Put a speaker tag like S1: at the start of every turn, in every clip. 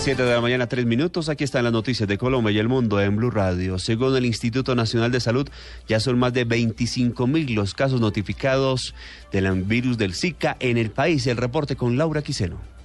S1: 7 de la mañana, 3 minutos. Aquí están las noticias de Colombia y el mundo en Blue Radio. Según el Instituto Nacional de Salud, ya son más de 25 mil los casos notificados del virus del Zika en el país. El reporte con Laura Quiseno.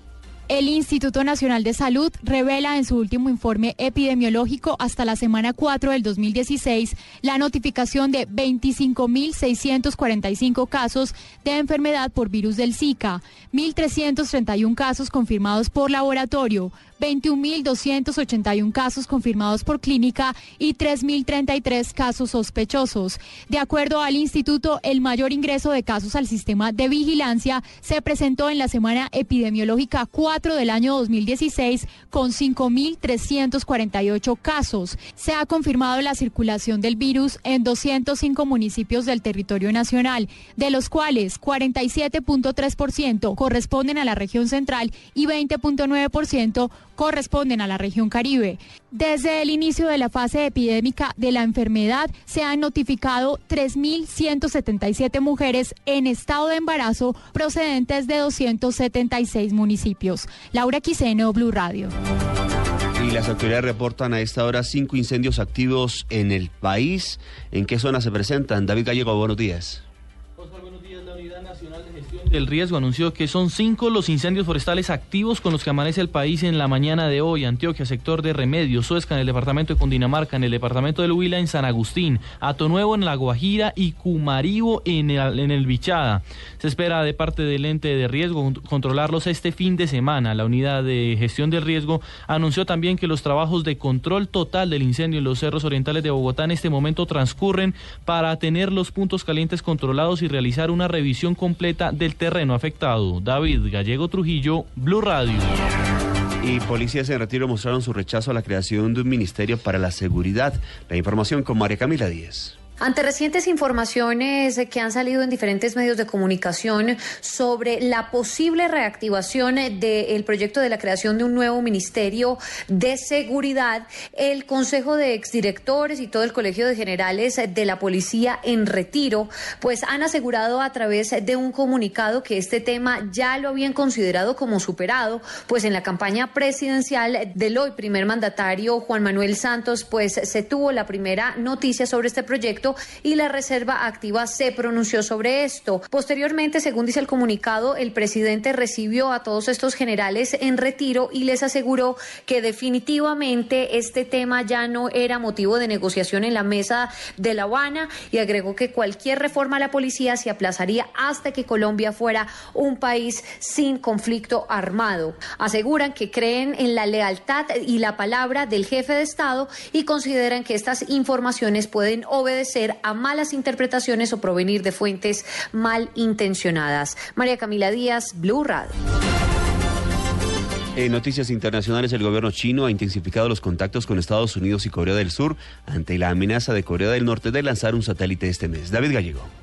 S2: El Instituto Nacional de Salud revela en su último informe epidemiológico hasta la semana 4 del 2016 la notificación de 25.645 casos de enfermedad por virus del Zika, 1.331 casos confirmados por laboratorio, 21.281 casos confirmados por clínica y 3.033 casos sospechosos. De acuerdo al instituto, el mayor ingreso de casos al sistema de vigilancia se presentó en la semana epidemiológica 4 del año 2016 con 5.348 casos. Se ha confirmado la circulación del virus en 205 municipios del territorio nacional, de los cuales 47.3% corresponden a la región central y 20.9% corresponden a la región Caribe. Desde el inicio de la fase epidémica de la enfermedad se han notificado 3.177 mujeres en estado de embarazo procedentes de 276 municipios. Laura Quiseno, Blue Radio.
S1: Y las autoridades reportan a esta hora cinco incendios activos en el país. ¿En qué zona se presentan? David Gallego, buenos días.
S3: El riesgo anunció que son cinco los incendios forestales activos con los que amanece el país en la mañana de hoy. Antioquia, sector de Remedios, Suezca en el departamento de Cundinamarca, en el departamento de Huila, en San Agustín, Atonuevo en La Guajira y Cumaribo en el, en el Bichada. Se espera de parte del ente de riesgo controlarlos este fin de semana. La unidad de gestión del riesgo anunció también que los trabajos de control total del incendio en los cerros orientales de Bogotá en este momento transcurren para tener los puntos calientes controlados y realizar una revisión completa del terreno afectado. David Gallego Trujillo, Blue Radio.
S1: Y policías en retiro mostraron su rechazo a la creación de un ministerio para la seguridad. La información con María Camila Díez.
S4: Ante recientes informaciones que han salido en diferentes medios de comunicación sobre la posible reactivación del proyecto de la creación de un nuevo ministerio de seguridad, el Consejo de Exdirectores y todo el Colegio de Generales de la Policía en retiro, pues han asegurado a través de un comunicado que este tema ya lo habían considerado como superado, pues en la campaña presidencial del hoy primer mandatario Juan Manuel Santos, pues se tuvo la primera noticia sobre este proyecto y la Reserva Activa se pronunció sobre esto. Posteriormente, según dice el comunicado, el presidente recibió a todos estos generales en retiro y les aseguró que definitivamente este tema ya no era motivo de negociación en la mesa de La Habana y agregó que cualquier reforma a la policía se aplazaría hasta que Colombia fuera un país sin conflicto armado. Aseguran que creen en la lealtad y la palabra del jefe de Estado y consideran que estas informaciones pueden obedecer a malas interpretaciones o provenir de fuentes mal intencionadas. María Camila Díaz, Blue Radio.
S1: En noticias internacionales, el gobierno chino ha intensificado los contactos con Estados Unidos y Corea del Sur ante la amenaza de Corea del Norte de lanzar un satélite este mes. David Gallego.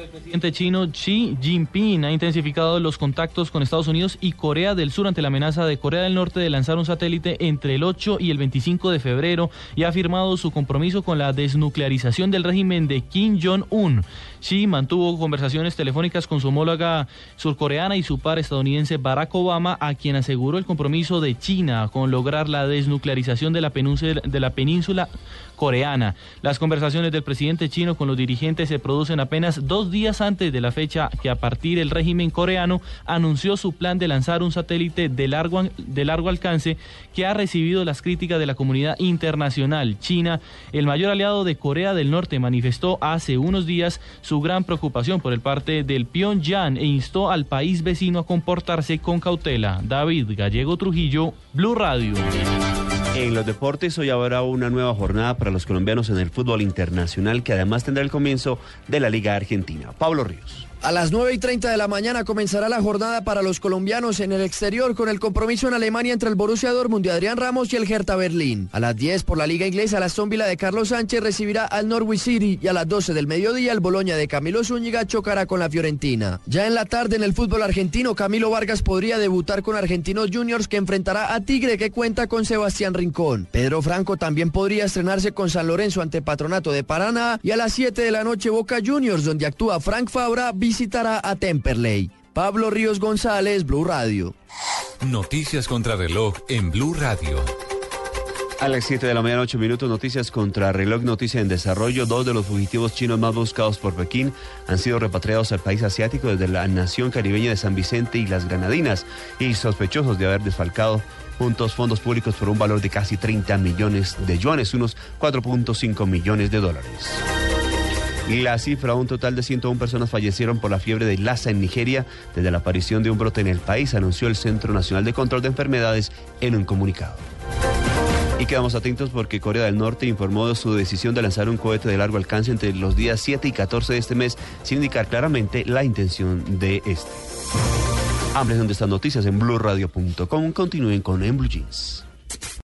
S3: El presidente chino Xi Jinping ha intensificado los contactos con Estados Unidos y Corea del Sur ante la amenaza de Corea del Norte de lanzar un satélite entre el 8 y el 25 de febrero y ha afirmado su compromiso con la desnuclearización del régimen de Kim Jong-un. Xi mantuvo conversaciones telefónicas con su homóloga surcoreana y su par estadounidense Barack Obama, a quien aseguró el compromiso de China con lograr la desnuclearización de la península, coreana. Las conversaciones del presidente chino con los dirigentes se producen apenas dos días antes de la fecha que a partir el régimen coreano anunció su plan de lanzar un satélite de largo, de largo alcance que ha recibido las críticas de la comunidad internacional. China, el mayor aliado de Corea del Norte, manifestó hace unos días su gran preocupación por el parte del Pyongyang e instó al país vecino a comportarse con cautela. David Gallego Trujillo, Blue Radio.
S1: En los deportes hoy habrá una nueva jornada para los colombianos en el fútbol internacional que además tendrá el comienzo de la Liga Argentina. Pablo Ríos.
S5: A las 9 y 30 de la mañana comenzará la jornada para los colombianos en el exterior con el compromiso en Alemania entre el Borussia Dortmund Adrián Ramos y el Hertha Berlín. A las 10 por la Liga Inglesa, la Aston de Carlos Sánchez recibirá al Norwich City y a las 12 del mediodía el Boloña de Camilo Zúñiga chocará con la Fiorentina. Ya en la tarde en el fútbol argentino, Camilo Vargas podría debutar con Argentinos Juniors que enfrentará a Tigre que cuenta con Sebastián Rincón. Pedro Franco también podría estrenarse con San Lorenzo ante Patronato de Paraná y a las 7 de la noche Boca Juniors donde actúa Frank Fabra visitará a Temperley. Pablo Ríos González, Blue Radio.
S6: Noticias contra reloj en Blue Radio.
S1: A las 7 de la mañana, 8 minutos, noticias contra reloj, noticia en desarrollo. Dos de los fugitivos chinos más buscados por Pekín han sido repatriados al país asiático desde la nación caribeña de San Vicente y las Granadinas y sospechosos de haber desfalcado juntos fondos públicos por un valor de casi 30 millones de yuanes, unos 4.5 millones de dólares. La cifra, un total de 101 personas fallecieron por la fiebre de Lassa en Nigeria desde la aparición de un brote en el país, anunció el Centro Nacional de Control de Enfermedades en un comunicado. Y quedamos atentos porque Corea del Norte informó de su decisión de lanzar un cohete de largo alcance entre los días 7 y 14 de este mes, sin indicar claramente la intención de este. Ampliación de estas noticias en blueradio.com. Continúen con En Blue Jeans.